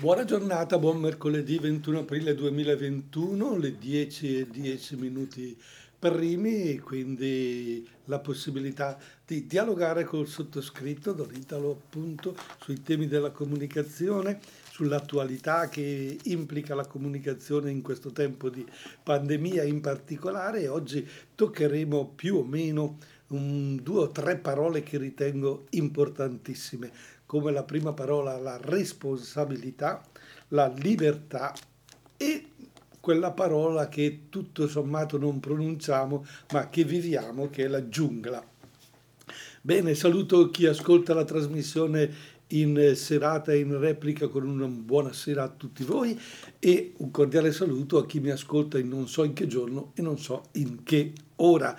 Buona giornata, buon mercoledì 21 aprile 2021, le 10 e 10 minuti primi, quindi la possibilità di dialogare col sottoscritto Don Italo appunto sui temi della comunicazione, sull'attualità che implica la comunicazione in questo tempo di pandemia in particolare. Oggi toccheremo più o meno un, due o tre parole che ritengo importantissime come la prima parola la responsabilità, la libertà e quella parola che tutto sommato non pronunciamo ma che viviamo, che è la giungla. Bene, saluto chi ascolta la trasmissione in serata e in replica con una buona sera a tutti voi e un cordiale saluto a chi mi ascolta in non so in che giorno e non so in che ora.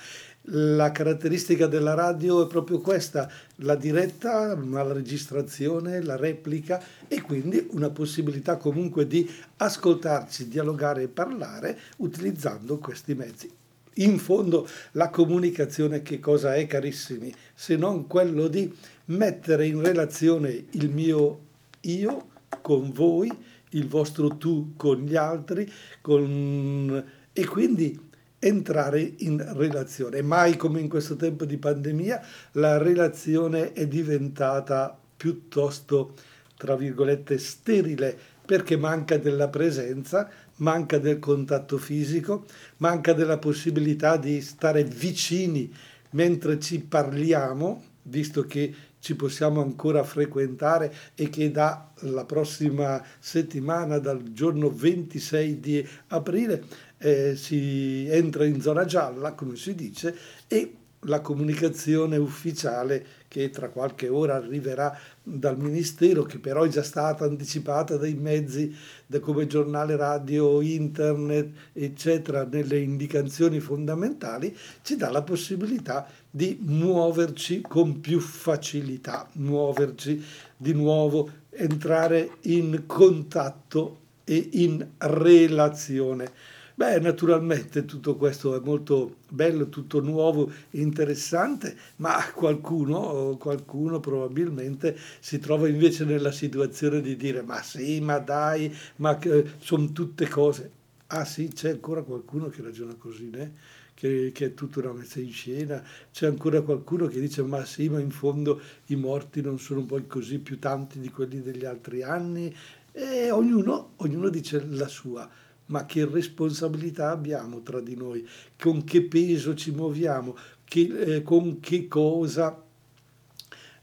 La caratteristica della radio è proprio questa, la diretta, la registrazione, la replica e quindi una possibilità comunque di ascoltarci, dialogare e parlare utilizzando questi mezzi. In fondo la comunicazione che cosa è carissimi, se non quello di mettere in relazione il mio io con voi, il vostro tu con gli altri con... e quindi entrare in relazione. Mai come in questo tempo di pandemia la relazione è diventata piuttosto, tra virgolette, sterile perché manca della presenza, manca del contatto fisico, manca della possibilità di stare vicini mentre ci parliamo, visto che ci possiamo ancora frequentare e che dalla prossima settimana, dal giorno 26 di aprile, eh, si entra in zona gialla, come si dice, e la comunicazione ufficiale che tra qualche ora arriverà dal Ministero, che però è già stata anticipata dai mezzi come giornale radio, internet, eccetera, nelle indicazioni fondamentali, ci dà la possibilità di muoverci con più facilità, muoverci di nuovo, entrare in contatto e in relazione. Beh, naturalmente tutto questo è molto bello, tutto nuovo, interessante, ma qualcuno, qualcuno probabilmente si trova invece nella situazione di dire ma sì, ma dai, ma sono tutte cose. Ah sì, c'è ancora qualcuno che ragiona così, né? Che, che, è tutta una messa in scena, c'è ancora qualcuno che dice ma sì, ma in fondo i morti non sono poi così più tanti di quelli degli altri anni e ognuno, ognuno dice la sua ma che responsabilità abbiamo tra di noi, con che peso ci muoviamo, che, eh, con che cosa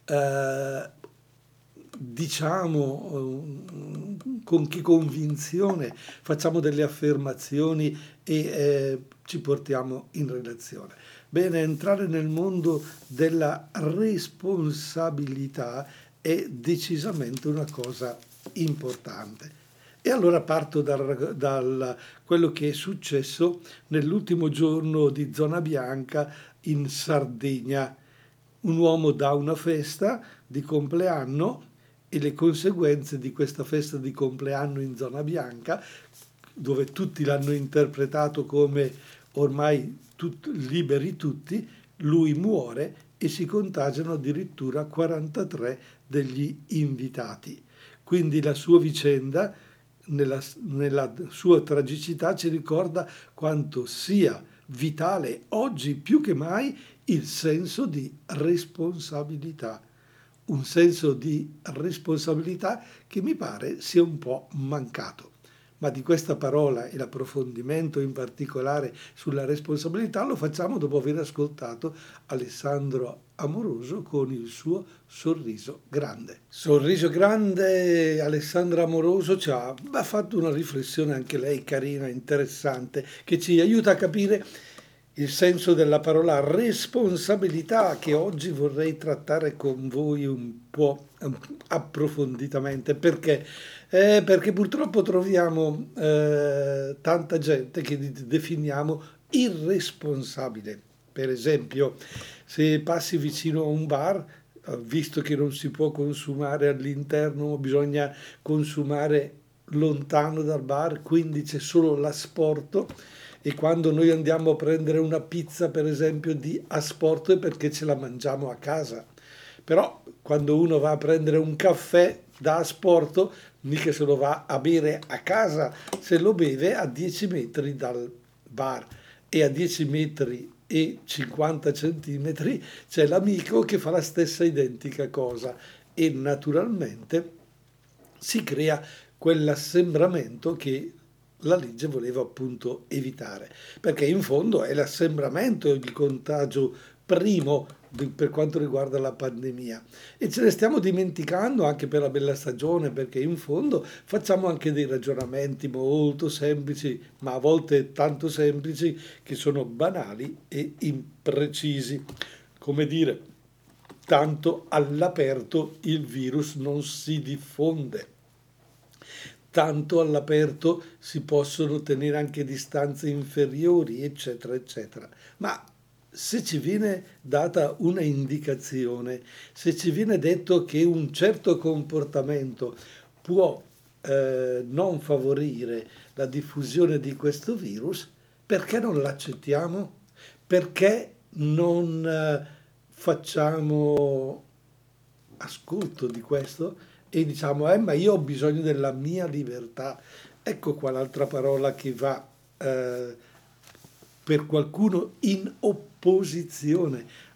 eh, diciamo, eh, con che convinzione facciamo delle affermazioni e eh, ci portiamo in relazione. Bene, entrare nel mondo della responsabilità è decisamente una cosa importante. E allora parto da quello che è successo nell'ultimo giorno di zona bianca in Sardegna. Un uomo dà una festa di compleanno e le conseguenze di questa festa di compleanno in zona bianca, dove tutti l'hanno interpretato come ormai tut, liberi tutti, lui muore e si contagiano addirittura 43 degli invitati. Quindi la sua vicenda nella, nella sua tragicità ci ricorda quanto sia vitale oggi più che mai il senso di responsabilità, un senso di responsabilità che mi pare sia un po' mancato ma di questa parola e l'approfondimento in particolare sulla responsabilità lo facciamo dopo aver ascoltato Alessandro Amoroso con il suo sorriso grande. Sorriso grande, Alessandro Amoroso ci ha, ha fatto una riflessione anche lei carina, interessante, che ci aiuta a capire il senso della parola responsabilità che oggi vorrei trattare con voi un po' approfonditamente. Perché? Eh, perché purtroppo troviamo eh, tanta gente che definiamo irresponsabile. Per esempio, se passi vicino a un bar, eh, visto che non si può consumare all'interno, bisogna consumare lontano dal bar, quindi c'è solo l'asporto e quando noi andiamo a prendere una pizza, per esempio, di asporto è perché ce la mangiamo a casa. Però quando uno va a prendere un caffè da asporto mica se lo va a bere a casa, se lo beve a 10 metri dal bar. E a 10 metri e 50 centimetri c'è l'amico che fa la stessa identica cosa. E naturalmente si crea quell'assembramento che la legge voleva appunto evitare, perché in fondo è l'assembramento il contagio primo per quanto riguarda la pandemia. E ce ne stiamo dimenticando anche per la bella stagione perché in fondo facciamo anche dei ragionamenti molto semplici ma a volte tanto semplici che sono banali e imprecisi. Come dire tanto all'aperto il virus non si diffonde. Tanto all'aperto si possono tenere anche distanze inferiori eccetera eccetera. Ma se ci viene data una indicazione, se ci viene detto che un certo comportamento può eh, non favorire la diffusione di questo virus, perché non l'accettiamo? Perché non eh, facciamo ascolto di questo e diciamo, eh, ma io ho bisogno della mia libertà. Ecco qua l'altra parola che va eh, per qualcuno in opposizione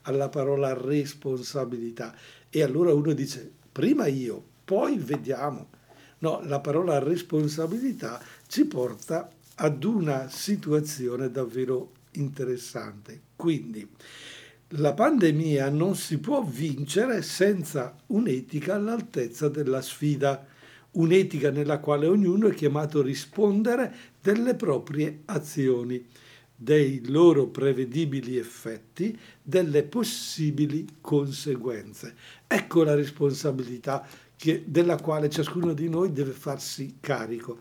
alla parola responsabilità. E allora uno dice, prima io, poi vediamo. No, la parola responsabilità ci porta ad una situazione davvero interessante. Quindi la pandemia non si può vincere senza un'etica all'altezza della sfida, un'etica nella quale ognuno è chiamato a rispondere delle proprie azioni dei loro prevedibili effetti, delle possibili conseguenze. Ecco la responsabilità che, della quale ciascuno di noi deve farsi carico.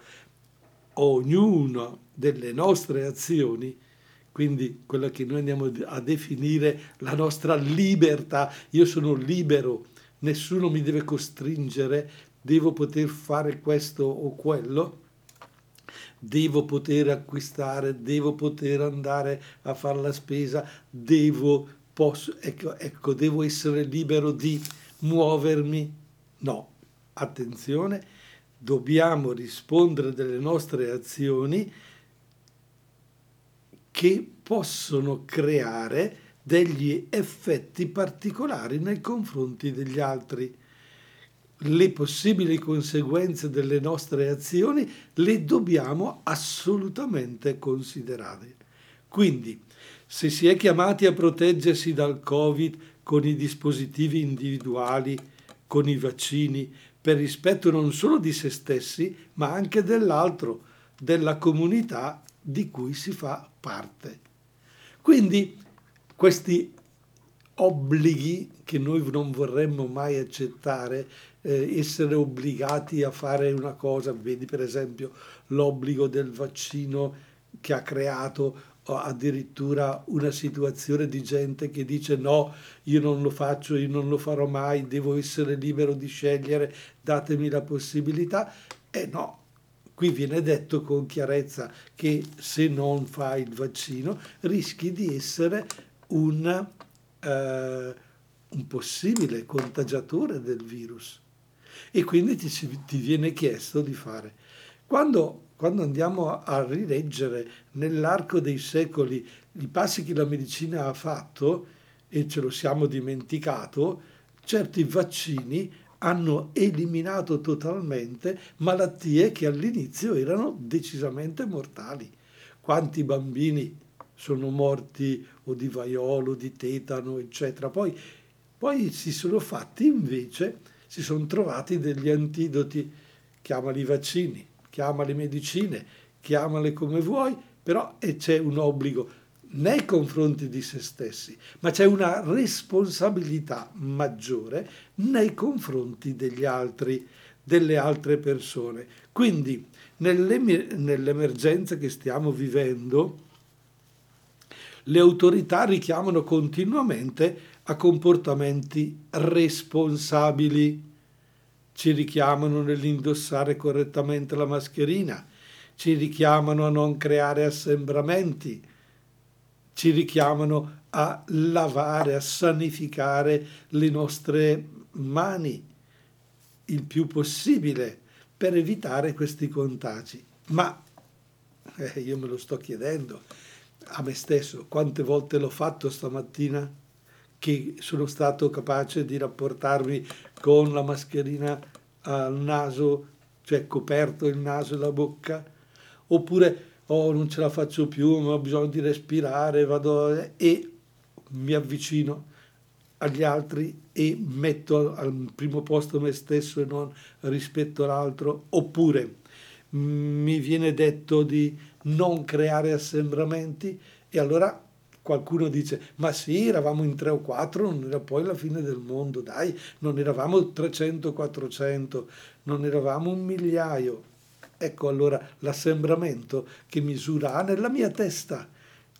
Ognuna delle nostre azioni, quindi quella che noi andiamo a definire la nostra libertà, io sono libero, nessuno mi deve costringere, devo poter fare questo o quello, devo poter acquistare, devo poter andare a fare la spesa, devo, posso, ecco, ecco, devo essere libero di muovermi. No, attenzione, dobbiamo rispondere delle nostre azioni che possono creare degli effetti particolari nei confronti degli altri le possibili conseguenze delle nostre azioni le dobbiamo assolutamente considerare. Quindi, se si è chiamati a proteggersi dal Covid con i dispositivi individuali, con i vaccini, per rispetto non solo di se stessi, ma anche dell'altro, della comunità di cui si fa parte. Quindi questi obblighi che noi non vorremmo mai accettare eh, essere obbligati a fare una cosa, vedi per esempio l'obbligo del vaccino che ha creato addirittura una situazione di gente che dice no, io non lo faccio, io non lo farò mai, devo essere libero di scegliere, datemi la possibilità. E eh no, qui viene detto con chiarezza che se non fai il vaccino rischi di essere un, eh, un possibile contagiatore del virus e quindi ti, ti viene chiesto di fare. Quando, quando andiamo a rileggere nell'arco dei secoli i passi che la medicina ha fatto, e ce lo siamo dimenticato, certi vaccini hanno eliminato totalmente malattie che all'inizio erano decisamente mortali. Quanti bambini sono morti o di vaiolo, di tetano, eccetera. Poi, poi si sono fatti invece si sono trovati degli antidoti, chiamali vaccini, chiamali medicine, chiamale come vuoi, però c'è un obbligo nei confronti di se stessi, ma c'è una responsabilità maggiore nei confronti degli altri, delle altre persone. Quindi nell'emergenza che stiamo vivendo, le autorità richiamano continuamente a comportamenti responsabili. Ci richiamano nell'indossare correttamente la mascherina, ci richiamano a non creare assembramenti, ci richiamano a lavare, a sanificare le nostre mani il più possibile, per evitare questi contagi. Ma eh, io me lo sto chiedendo a me stesso, quante volte l'ho fatto stamattina che sono stato capace di rapportarmi con la mascherina al naso, cioè coperto il naso e la bocca, oppure oh non ce la faccio più, ma ho bisogno di respirare, vado e mi avvicino agli altri e metto al primo posto me stesso e non rispetto all'altro, oppure mi viene detto di non creare assembramenti e allora qualcuno dice ma sì eravamo in tre o quattro non era poi la fine del mondo dai non eravamo 300 400 non eravamo un migliaio. Ecco allora l'assembramento che misura nella mia testa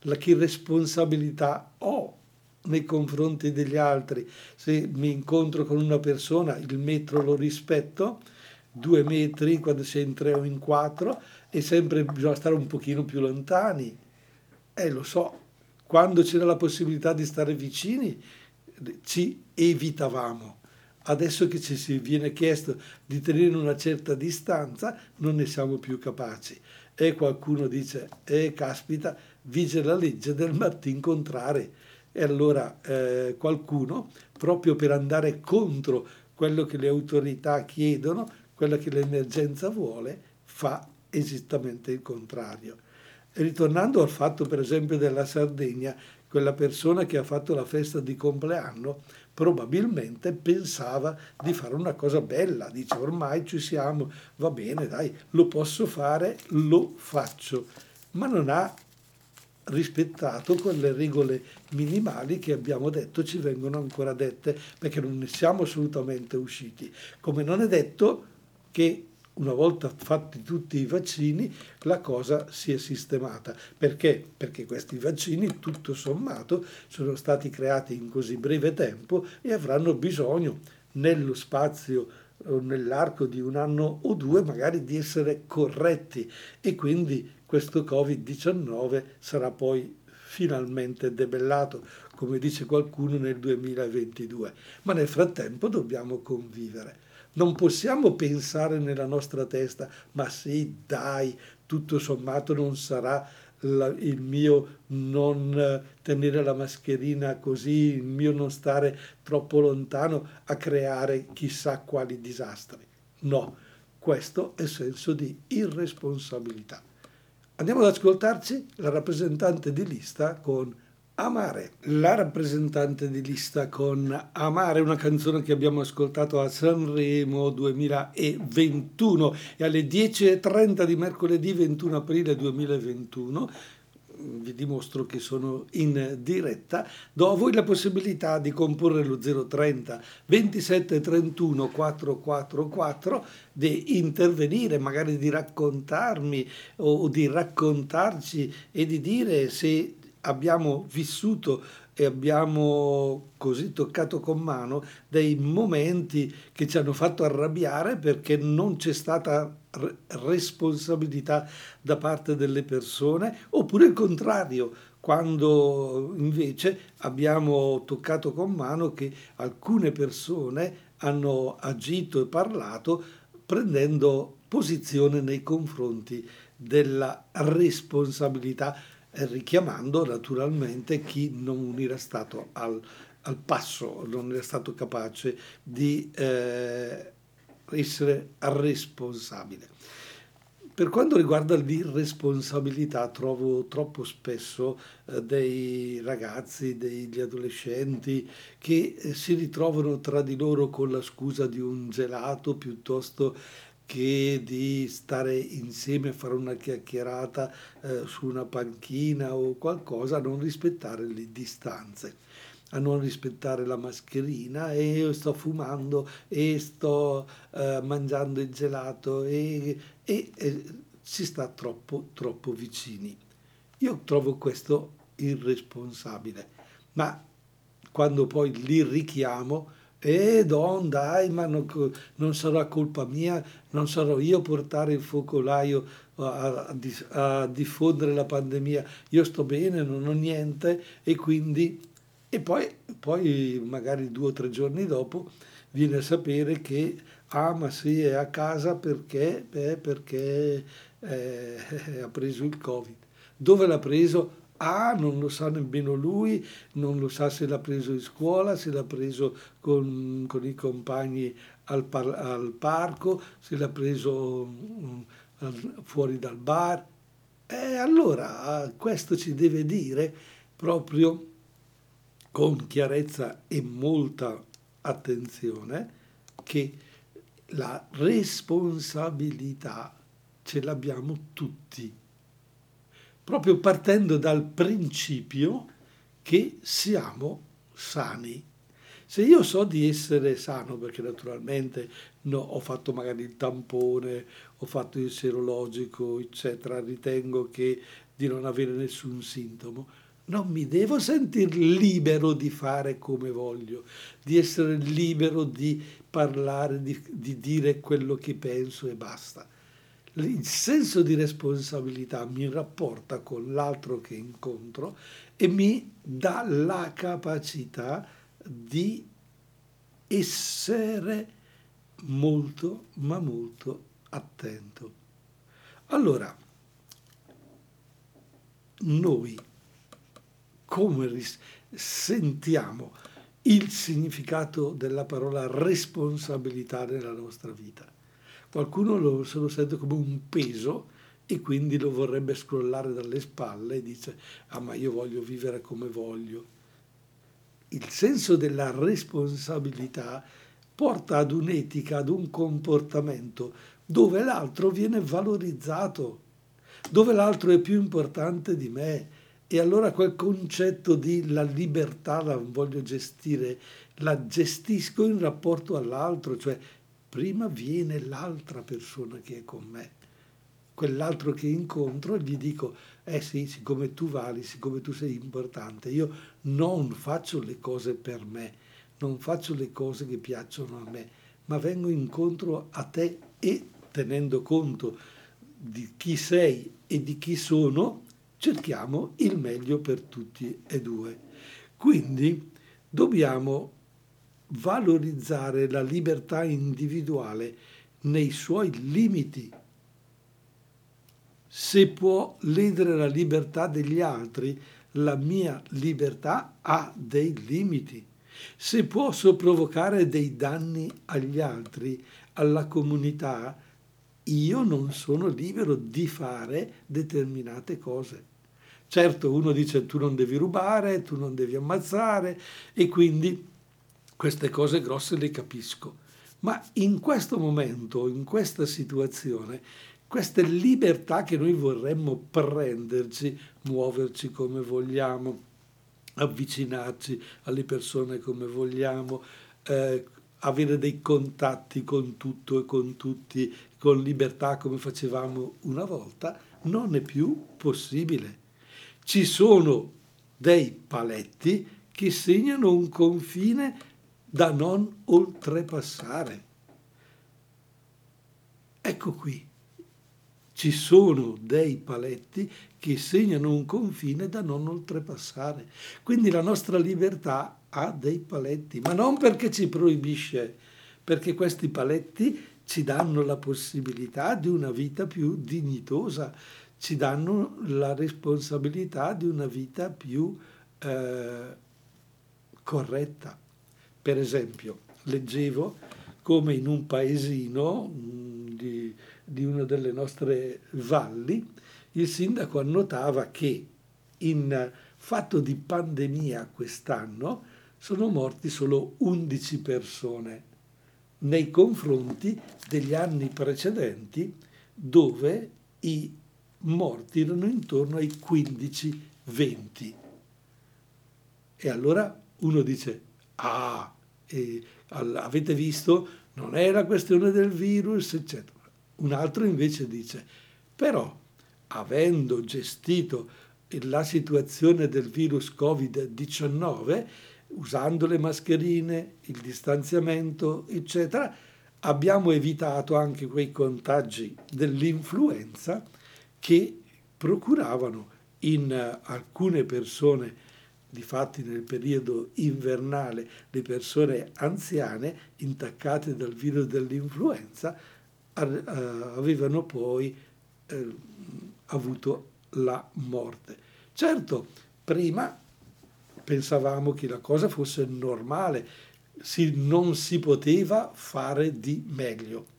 la che responsabilità ho nei confronti degli altri. Se mi incontro con una persona il metro lo rispetto due metri quando si è in tre o in quattro e sempre bisogna stare un pochino più lontani. Eh lo so quando c'era la possibilità di stare vicini, ci evitavamo. Adesso che ci si viene chiesto di tenere una certa distanza, non ne siamo più capaci. E qualcuno dice, eh caspita, vige la legge del Martin contrare. E allora eh, qualcuno, proprio per andare contro quello che le autorità chiedono, quello che l'emergenza vuole, fa esattamente il contrario. Ritornando al fatto per esempio della Sardegna, quella persona che ha fatto la festa di compleanno probabilmente pensava di fare una cosa bella, dice ormai ci siamo, va bene, dai, lo posso fare, lo faccio, ma non ha rispettato quelle regole minimali che abbiamo detto ci vengono ancora dette perché non ne siamo assolutamente usciti. Come non è detto che una volta fatti tutti i vaccini, la cosa si è sistemata. Perché? Perché questi vaccini, tutto sommato, sono stati creati in così breve tempo e avranno bisogno nello spazio o nell'arco di un anno o due magari di essere corretti e quindi questo Covid-19 sarà poi finalmente debellato, come dice qualcuno nel 2022. Ma nel frattempo dobbiamo convivere. Non possiamo pensare nella nostra testa, ma sì, dai, tutto sommato non sarà la, il mio non tenere la mascherina così, il mio non stare troppo lontano a creare chissà quali disastri. No, questo è senso di irresponsabilità. Andiamo ad ascoltarci la rappresentante di lista con Amare, la rappresentante di lista con Amare, una canzone che abbiamo ascoltato a Sanremo 2021 e alle 10.30 di mercoledì 21 aprile 2021 vi dimostro che sono in diretta, do a voi la possibilità di comporre lo 030 27 31 444, di intervenire, magari di raccontarmi o di raccontarci e di dire se abbiamo vissuto e abbiamo così toccato con mano dei momenti che ci hanno fatto arrabbiare perché non c'è stata responsabilità da parte delle persone, oppure il contrario, quando invece abbiamo toccato con mano che alcune persone hanno agito e parlato prendendo posizione nei confronti della responsabilità richiamando naturalmente chi non era stato al, al passo, non era stato capace di eh, essere responsabile. Per quanto riguarda l'irresponsabilità, trovo troppo spesso eh, dei ragazzi, degli adolescenti che eh, si ritrovano tra di loro con la scusa di un gelato piuttosto che di stare insieme a fare una chiacchierata eh, su una panchina o qualcosa, a non rispettare le distanze, a non rispettare la mascherina e io sto fumando e sto eh, mangiando il gelato e, e, e si sta troppo, troppo vicini. Io trovo questo irresponsabile, ma quando poi li richiamo, e Don, dai, ma non, non, sarà colpa mia, non sarò io a portare il focolaio a, a, a, diffondere la pandemia. Io sto bene, non ho niente e quindi... E poi, poi magari due o tre giorni dopo viene a sapere che ah ma sì è a casa perché, Beh, perché eh, ha preso il covid. Dove l'ha preso? Ah, non lo sa nemmeno lui, non lo sa se l'ha preso in scuola, se l'ha preso con, con i compagni al, par- al, parco, se l'ha preso um, fuori dal bar. E allora questo ci deve dire proprio con chiarezza e molta attenzione che la responsabilità ce l'abbiamo tutti proprio partendo dal principio che siamo sani. Se io so di essere sano, perché naturalmente no, ho fatto magari il tampone, ho fatto il serologico, eccetera, ritengo che di non avere nessun sintomo, non mi devo sentire libero di fare come voglio, di essere libero di parlare, di, di dire quello che penso e basta il senso di responsabilità mi rapporta con l'altro che incontro e mi dà la capacità di essere molto, ma molto attento. Allora, noi come sentiamo il significato della parola responsabilità nella nostra vita? Qualcuno lo, se lo sente come un peso e quindi lo vorrebbe scrollare dalle spalle e dice, ah ma io voglio vivere come voglio. Il senso della responsabilità porta ad un'etica, ad un comportamento dove l'altro viene valorizzato, dove l'altro è più importante di me. E allora quel concetto di la libertà la voglio gestire, la gestisco in rapporto all'altro, cioè prima viene l'altra persona che è con me. Quell'altro che incontro gli dico, eh sì, siccome tu vali, siccome tu sei importante, io non faccio le cose per me, non faccio le cose che piacciono a me, ma vengo incontro a te e tenendo conto di chi sei e di chi sono, cerchiamo il meglio per tutti e due. Quindi dobbiamo valorizzare la libertà individuale nei suoi limiti. Se può ledere la libertà degli altri, la mia libertà ha dei limiti. Se posso provocare dei danni agli altri, alla comunità, io non sono libero di fare determinate cose. Certo, uno dice tu non devi rubare, tu non devi ammazzare e quindi queste cose grosse le capisco, ma in questo momento, in questa situazione, queste libertà che noi vorremmo prenderci, muoverci come vogliamo, avvicinarci alle persone come vogliamo, eh, avere dei contatti con tutto e con tutti, con libertà come facevamo una volta, non è più possibile. Ci sono dei paletti che segnano un confine da non oltrepassare. Ecco qui, ci sono dei paletti che segnano un confine da non oltrepassare. Quindi la nostra libertà ha dei paletti, ma non perché ci proibisce, perché questi paletti ci danno la possibilità di una vita più dignitosa, ci danno la responsabilità di una vita più eh, corretta. Per esempio, leggevo come in un paesino mm, di, di una delle nostre valli, il sindaco annotava che in fatto di pandemia quest'anno sono morti solo 11 persone nei confronti degli anni precedenti dove i morti erano intorno ai 15-20. E allora uno dice, ah, avete visto, non è la questione del virus, eccetera. Un altro invece dice, però avendo gestito la situazione del virus Covid-19, usando le mascherine, il distanziamento, eccetera, abbiamo evitato anche quei contagi dell'influenza che procuravano in alcune persone Difatti nel periodo invernale le persone anziane intaccate dal virus dell'influenza eh, avevano poi eh, avuto la morte. Certo, prima pensavamo che la cosa fosse normale, si, non si poteva fare di meglio.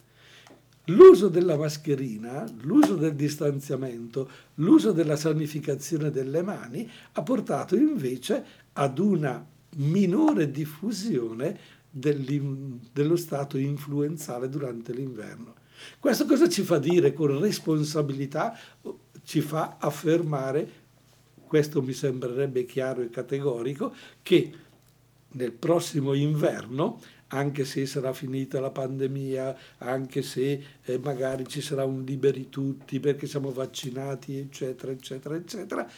L'uso della mascherina, l'uso del distanziamento, l'uso della sanificazione delle mani ha portato invece ad una minore diffusione dello stato influenzale durante l'inverno. Questo cosa ci fa dire con responsabilità? Ci fa affermare, questo mi sembrerebbe chiaro e categorico, che nel prossimo inverno anche se sarà finita la pandemia, anche se eh, magari ci sarà un liberi tutti perché siamo vaccinati, eccetera, eccetera, eccetera,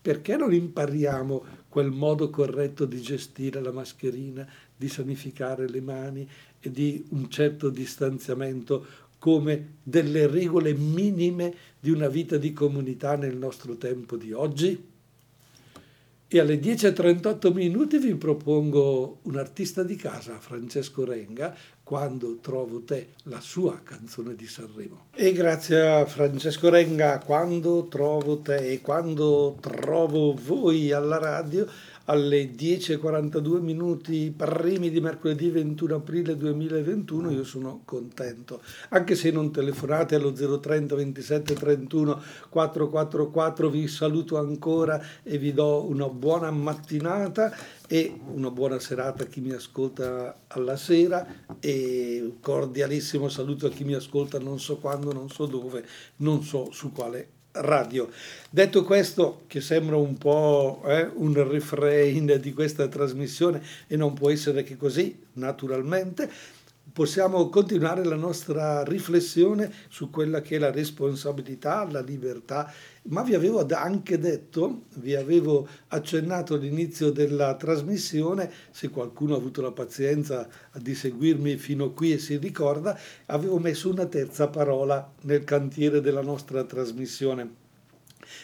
perché non impariamo quel modo corretto di gestire la mascherina, di sanificare le mani e di un certo distanziamento come delle regole minime di una vita di comunità nel nostro tempo di oggi? E alle 10.38 minuti vi propongo un artista di casa, Francesco Renga, quando trovo te, la sua canzone di Sanremo. E grazie a Francesco Renga, quando trovo te e quando trovo voi alla radio, alle 10.42 minuti primi di mercoledì 21 aprile 2021 io sono contento. Anche se non telefonate allo 030 27 31 444 vi saluto ancora e vi do una buona mattinata e una buona serata a chi mi ascolta alla sera e cordialissimo saluto a chi mi ascolta non so quando, non so dove, non so su quale radio. Detto questo, che sembra un po' eh, un refrain di questa trasmissione e non può essere che così, naturalmente, possiamo continuare la nostra riflessione su quella che è la responsabilità, la libertà, ma vi avevo anche detto, vi avevo accennato all'inizio della trasmissione, se qualcuno ha avuto la pazienza di seguirmi fino qui e si ricorda, avevo messo una terza parola nel cantiere della nostra trasmissione,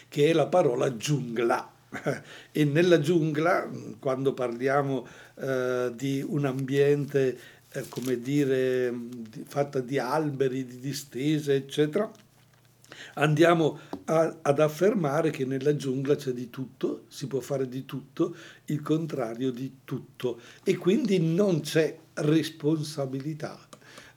che è la parola giungla. E nella giungla, quando parliamo eh, di un ambiente eh, come dire, fatta di alberi, di distese, eccetera, andiamo a, ad affermare che nella giungla c'è di tutto, si può fare di tutto, il contrario di tutto e quindi non c'è responsabilità.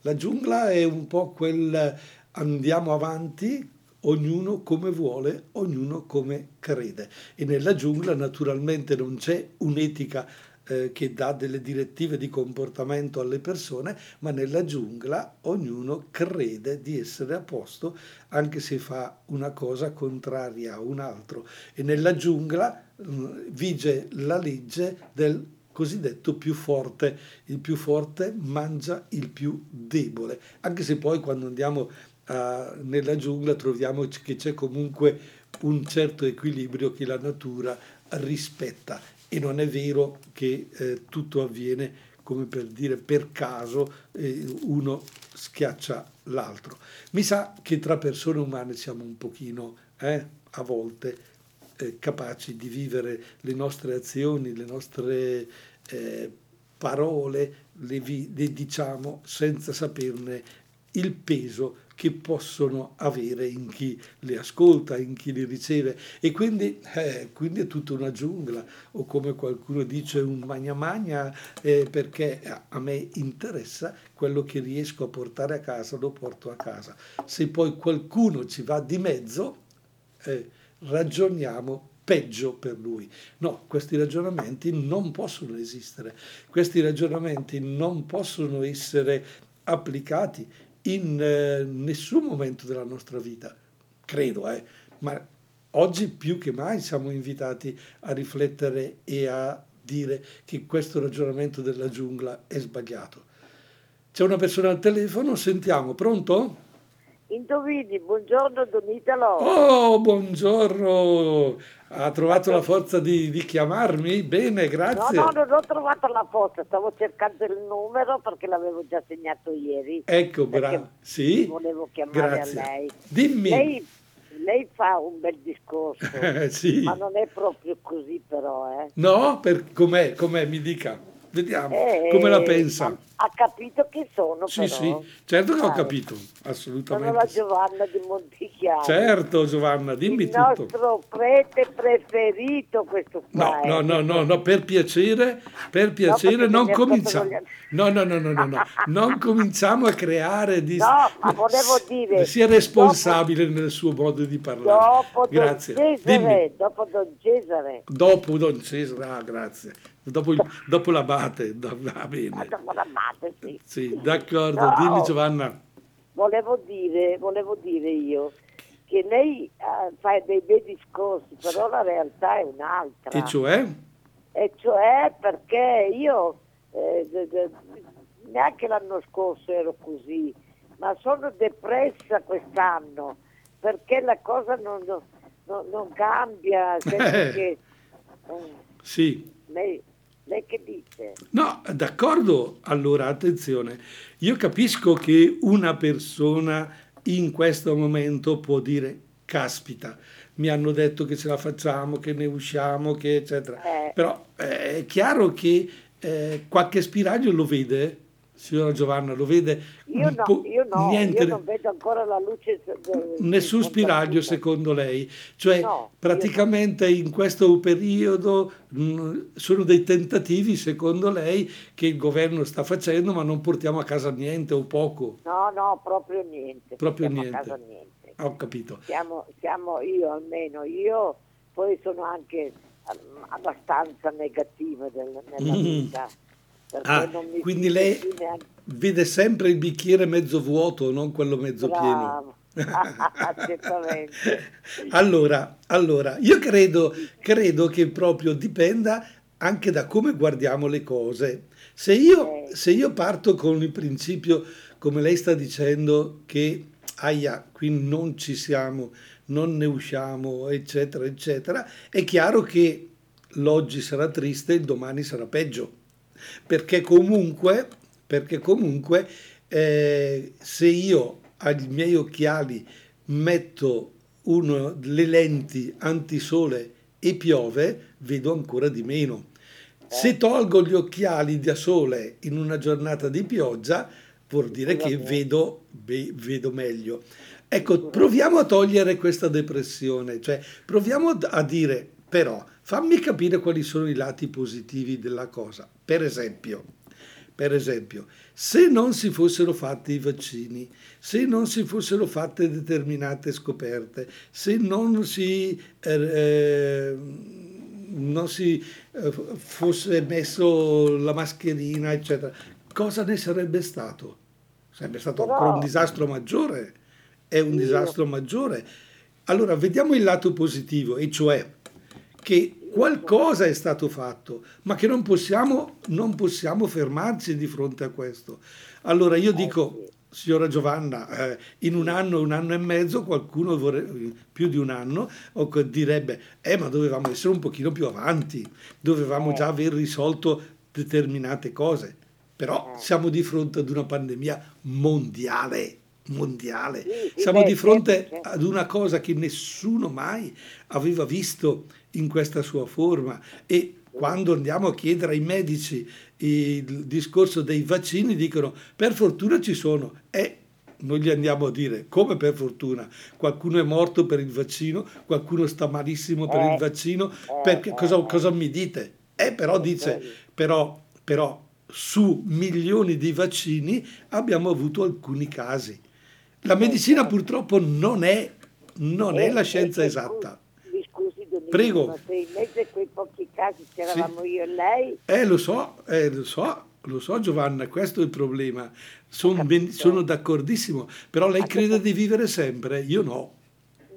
La giungla è un po' quel andiamo avanti, ognuno come vuole, ognuno come crede. E nella giungla naturalmente non c'è un'etica eh, che dà delle direttive di comportamento alle persone, ma nella giungla ognuno crede di essere a posto anche se fa una cosa contraria a un altro. E nella giungla mm, vige la legge del cosiddetto più forte. Il più forte mangia il più debole, anche se poi quando andiamo uh, nella giungla troviamo che c'è comunque un certo equilibrio che la natura rispetta e non è vero che eh, tutto avviene come per dire per caso eh, uno schiaccia l'altro. Mi sa che tra persone umane siamo un pochino eh, a volte eh, capaci di vivere le nostre azioni, le nostre eh, parole, le, vi, le diciamo senza saperne il peso che possono avere in chi le ascolta, in chi li riceve. E quindi, eh, quindi è tutta una giungla, o come qualcuno dice un magna magna, eh, perché a me interessa quello che riesco a portare a casa, lo porto a casa. Se poi qualcuno ci va di mezzo, eh, ragioniamo peggio per lui. No, questi ragionamenti non possono esistere, questi ragionamenti non possono essere applicati in eh, nessun momento della nostra vita, credo, eh, ma oggi più che mai siamo invitati a riflettere e a dire che questo ragionamento della giungla è sbagliato. C'è una persona al telefono, sentiamo, pronto? Indovini, buongiorno Don Italo. Oh, buongiorno. Ha trovato la forza di, di, chiamarmi? Bene, grazie. No, no, non ho trovato la forza, stavo cercando il numero perché l'avevo già segnato ieri. Ecco, bravo. Sì. Volevo chiamare grazie. a lei. Dimmi. Lei, lei fa un bel discorso, sì. ma non è proprio così però, eh. No? Per, com'è? Com'è? Mi dica. Vediamo Eh, come la pensa. Ha, capito che sono Sì, però. sì, certo che ho Ah, capito, Sono assolutamente. la sì. Giovanna di Montichiaro. Certo, Giovanna, dimmi il tutto. nostro prete preferito questo No, qua. no, eh. no, no, no, per piacere, per piacere perché non cominciamo. No, no, no, no, no, no, non cominciamo a creare di... No, ma volevo dire, Sia responsabile nel suo modo di parlare. Dopo Don Grazie. Dimmi. Cesare, dopo Don Cesare, Dopo Don Cesare, ah, grazie. Dopo, il- dopo l'abate, do- va ah, bene. dopo la madre, sì. Sì, d'accordo, No. dimmi Giovanna. Volevo dire, volevo dire io che lei eh, fa dei bei discorsi, però la realtà è un'altra. E cioè? E cioè perché io eh, de- de- neanche l'anno scorso ero così, ma sono depressa quest'anno perché la cosa non, non- non cambia. Eh. che, eh, Sì. lei, lei che dice? No, d'accordo. Allora, attenzione, io capisco che una persona in questo momento può dire, caspita, mi hanno detto che ce la facciamo, che ne usciamo, che eccetera. Eh. Però eh, è chiaro che eh, qualche spiraglio lo vede, signora Giovanna, lo vede Io no, po'- io no, niente, io non vedo ancora la luce. nessun spiraglio secondo lei, cioè No, praticamente in questo periodo mh, sono dei tentativi secondo lei che il governo sta facendo ma non portiamo a casa niente o poco, No, no, proprio niente. Proprio niente. Niente. ho capito. Siamo, siamo io almeno, io poi sono anche um, abbastanza negativa nella Mm. vita. perché Ah, quindi lei neanche- vede sempre il bicchiere mezzo vuoto, non quello mezzo pieno. Bravo. Certamente. Allora, allora, io credo, credo che proprio dipenda anche da come guardiamo le cose. Se io, Eh. se io parto con il principio, come lei sta dicendo, che aia, qui non ci siamo, non ne usciamo, eccetera, eccetera, è chiaro che l'oggi sarà triste, il domani sarà peggio. Perché comunque, perché comunque eh, se io ai miei occhiali metto uno, le lenti antisole e piove, vedo ancora di meno. Se tolgo gli occhiali da sole in una giornata di pioggia, vuol dire che vedo, ve- vedo meglio. Ecco, proviamo a togliere questa depressione, cioè proviamo a dire, però, fammi capire quali sono i lati positivi della cosa. Per esempio, per esempio, se non si fossero fatti i vaccini, se non si fossero fatte determinate scoperte, se non si, eh, eh, non si eh, fosse messo la mascherina, eccetera, cosa ne sarebbe stato? Sarebbe stato Però- ancora un disastro maggiore. È un disastro maggiore. Allora, vediamo il lato positivo, e cioè che qualcosa è stato fatto, ma che non possiamo, non possiamo fermarci di fronte a questo. Allora io dico, signora Giovanna, eh, in un anno, un anno e mezzo, qualcuno vorrebbe, più di un anno, direbbe, eh, ma dovevamo essere un pochino più avanti, dovevamo già aver risolto determinate cose. Però siamo di fronte ad una pandemia mondiale, mondiale. Siamo di fronte certo, certo. ad una cosa che nessuno mai aveva visto in questa sua forma. E quando andiamo a chiedere ai medici il discorso dei vaccini dicono per fortuna ci sono e noi gli andiamo a dire come per fortuna? Qualcuno è morto per il vaccino qualcuno sta malissimo per Eh, il vaccino eh, perché eh, cosa, eh. cosa mi dite? Eh però dice però, però su milioni di vaccini abbiamo avuto alcuni casi la medicina purtroppo non è, non è Eh, la scienza eh, eh, esatta. Prego. ma se in mezzo a quei pochi casi c'eravamo io e lei, Eh, lo so, eh, lo so, lo so Giovanna, questo è il problema. Son ben- sono d'accordissimo, però lei crede di vivere sempre, io no.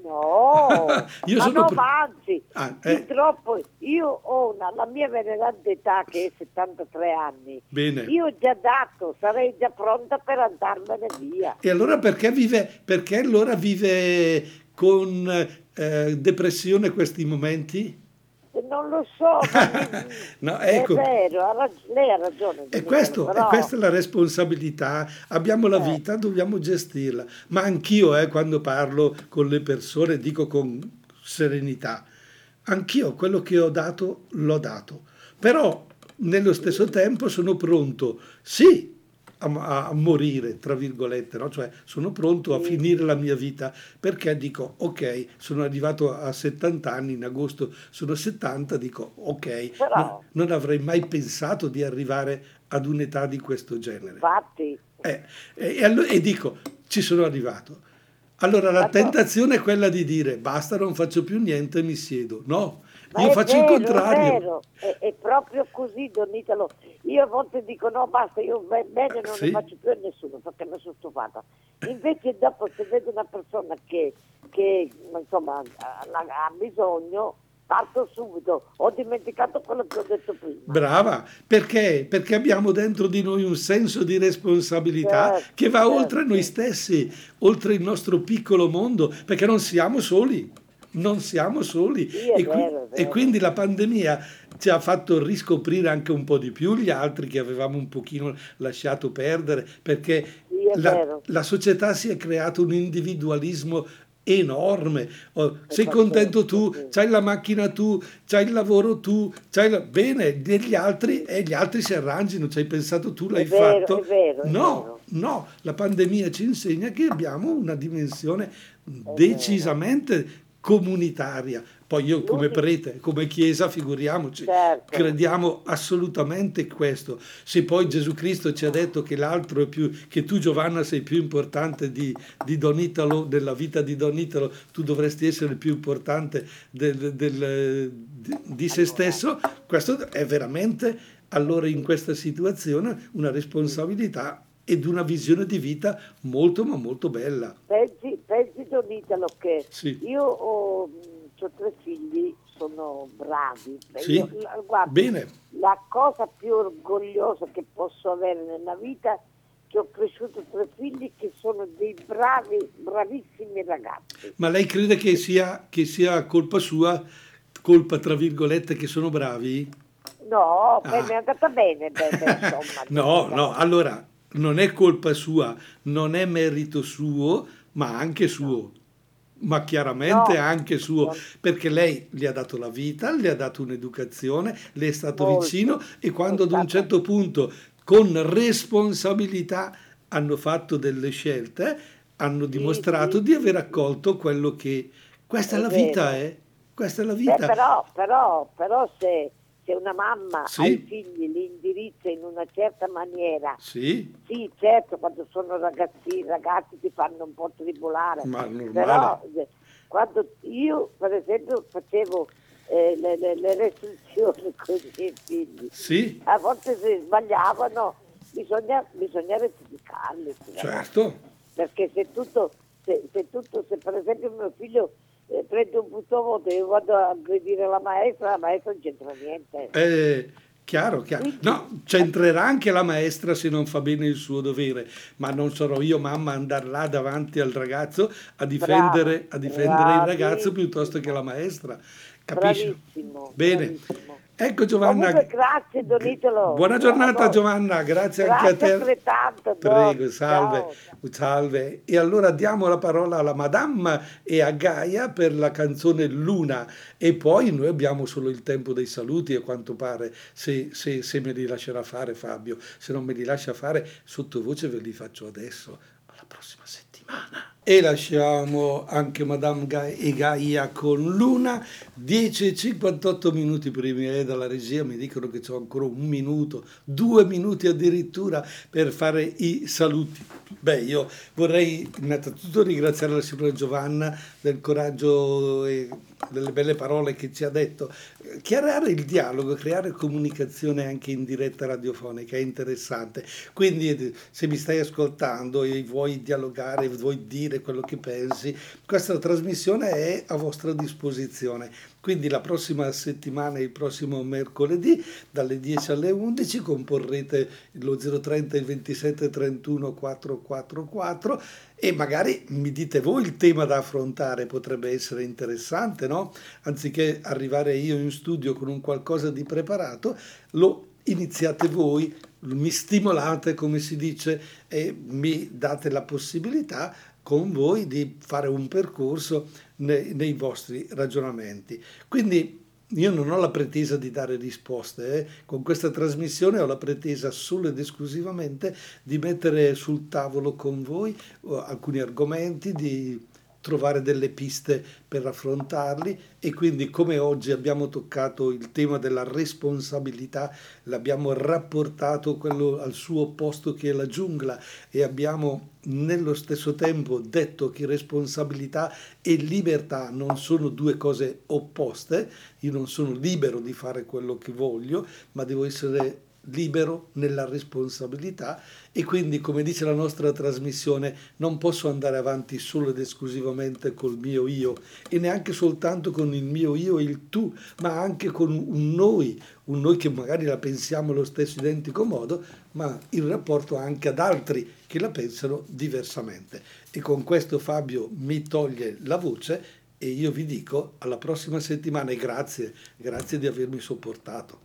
no, Io ma sono no, pr- ma anzi, Ah, eh. purtroppo io ho una, la mia veneranda età che è 73 anni, Bene. io ho già dato, sarei già pronta per andarmene via. E allora perché vive, perché allora vive con eh, depressione questi momenti? non lo so, no, ecco. è vero, ha rag- lei ha ragione. E, questo, però... questa è la responsabilità, abbiamo la eh. vita, dobbiamo gestirla. Ma anch'io, eh, quando parlo con le persone, dico con serenità, anch'io quello che ho dato, l'ho dato. Però nello stesso tempo sono pronto, sì, a, a, morire, tra virgolette, no? cioè sono pronto a finire la mia vita perché dico ok, sono arrivato a 70 anni, in agosto sono 70, dico ok, Però... no, non avrei mai pensato di arrivare ad un'età di questo genere. Infatti. Eh, e, e, e dico, ci sono arrivato. Allora la tentazione è quella di dire basta, non faccio più niente, mi siedo. No, ma io faccio vero, il contrario. È, vero. È, è, proprio così, Don Italo. Io a volte dico no, basta, io bene non sì. ne faccio più a nessuno perché mi sono stufata. Invece dopo se vedo una persona che, che insomma, ha, bisogno, parto subito, ho dimenticato quello che ho detto prima. Brava, perché? Perché abbiamo dentro di noi un senso di responsabilità certo, che va certo. oltre noi stessi, oltre il nostro piccolo mondo, perché non siamo soli non siamo soli sì, e, qui, vero, e, quindi la pandemia ci ha fatto riscoprire anche un po' di più gli altri che avevamo un pochino lasciato perdere perché sì, la, la, società si è creato un individualismo enorme. Oh, sei contento tu, c'hai la macchina tu, c'hai il lavoro tu, c'hai la... bene, gli altri e gli altri si arrangino, ci hai pensato tu, l'hai vero, fatto. È vero, è no, vero. no, la pandemia ci insegna che abbiamo una dimensione decisamente comunitaria. Poi io come prete, come chiesa, figuriamoci, certo. crediamo assolutamente questo. Se poi Gesù Cristo ci ha detto che l'altro è più, che tu Giovanna sei più importante di, di Don Italo, della vita di Don Italo, tu dovresti essere più importante del, del, di, di se stesso, questo è veramente allora in questa situazione una responsabilità ed una visione di vita molto ma molto bella. Pensi, pensi Don Italo che sì. io ho, ho, tre figli, sono bravi. Sì. Io, guarda, Bene. La cosa più orgogliosa che posso avere nella vita è che ho cresciuto tre figli che sono dei bravi, bravissimi ragazzi. Ma lei crede che sia, che sia colpa sua, colpa tra virgolette, che sono bravi? No, ah. mi è andata bene. Beh, beh, insomma, no, no, allora non è colpa sua, non è merito suo, ma anche suo. Ma chiaramente no. anche suo, perché lei gli ha dato la vita, gli ha dato un'educazione, le è stato Molto. vicino e quando ad un certo punto con responsabilità hanno fatto delle scelte, hanno dimostrato sì. di aver accolto quello che... Questa è, è la vita, eh? Questa è la vita. Beh, però, però, però se se una mamma sì. ai figli li indirizza in una certa maniera, sì, sì certo, quando sono ragazzi, i ragazzi ti fanno un po' tribolare, Ma però eh, quando io per esempio facevo eh, le, le, le, restrizioni con i miei figli, sì. a volte se sbagliavano bisogna, bisogna rettificarli. Certo. Perché se tutto, se, se tutto, se per esempio mio figlio prendo un punto voto e vado a aggredire la maestra, la maestra non c'entra niente. Eh, chiaro, chiaro. No, c'entrerà anche la maestra se non fa bene il suo dovere, ma non sarò io mamma andare là davanti al ragazzo a difendere, a difendere il ragazzo piuttosto che la maestra. Capisci? Bravissimo, bene. Bravissimo. Ecco Giovanna. Comunque, grazie Don Italo. Buona giornata Giovanna, grazie, grazie anche a te. Altrettanto, Prego, salve, ciao. salve. E allora diamo la parola alla Madame e a Gaia per la canzone Luna e poi noi abbiamo solo il tempo dei saluti a quanto pare, se, se, se me li lascerà fare Fabio, se non me li lascia fare sottovoce ve li faccio adesso, alla prossima settimana. E lasciamo anche Madame e Gaia con Luna, 10 e 58 minuti prima eh, dalla regia mi dicono che c'ho ancora un minuto, due minuti addirittura per fare i saluti. Beh, io vorrei innanzitutto ringraziare la signora Giovanna del coraggio e delle belle parole che ci ha detto. Chiarare il dialogo, creare comunicazione anche in diretta radiofonica è interessante. Quindi se mi stai ascoltando e vuoi dialogare, vuoi dire dire quello che pensi. Questa trasmissione è a vostra disposizione. Quindi la prossima settimana, il prossimo mercoledì, dalle 10 alle 11, comporrete lo 030 il 27 31 444 e magari mi dite voi il tema da affrontare, potrebbe essere interessante, no? Anziché arrivare io in studio con un qualcosa di preparato, lo iniziate voi, mi stimolate, come si dice, e mi date la possibilità con voi di fare un percorso nei, nei vostri ragionamenti. Quindi io non ho la pretesa di dare risposte, eh. con questa trasmissione ho la pretesa solo ed esclusivamente di mettere sul tavolo con voi alcuni argomenti, di trovare delle piste per affrontarli e quindi come oggi abbiamo toccato il tema della responsabilità, l'abbiamo rapportato al suo posto che è la giungla e abbiamo nello stesso tempo detto che responsabilità e libertà non sono due cose opposte, io non sono libero di fare quello che voglio, ma devo essere libero nella responsabilità e quindi come dice la nostra trasmissione non posso andare avanti solo ed esclusivamente col mio io e neanche soltanto con il mio io e il tu ma anche con un noi un noi che magari la pensiamo allo stesso identico modo ma in rapporto anche ad altri che la pensano diversamente. E con questo Fabio mi toglie la voce e io vi dico alla prossima settimana e grazie grazie di avermi sopportato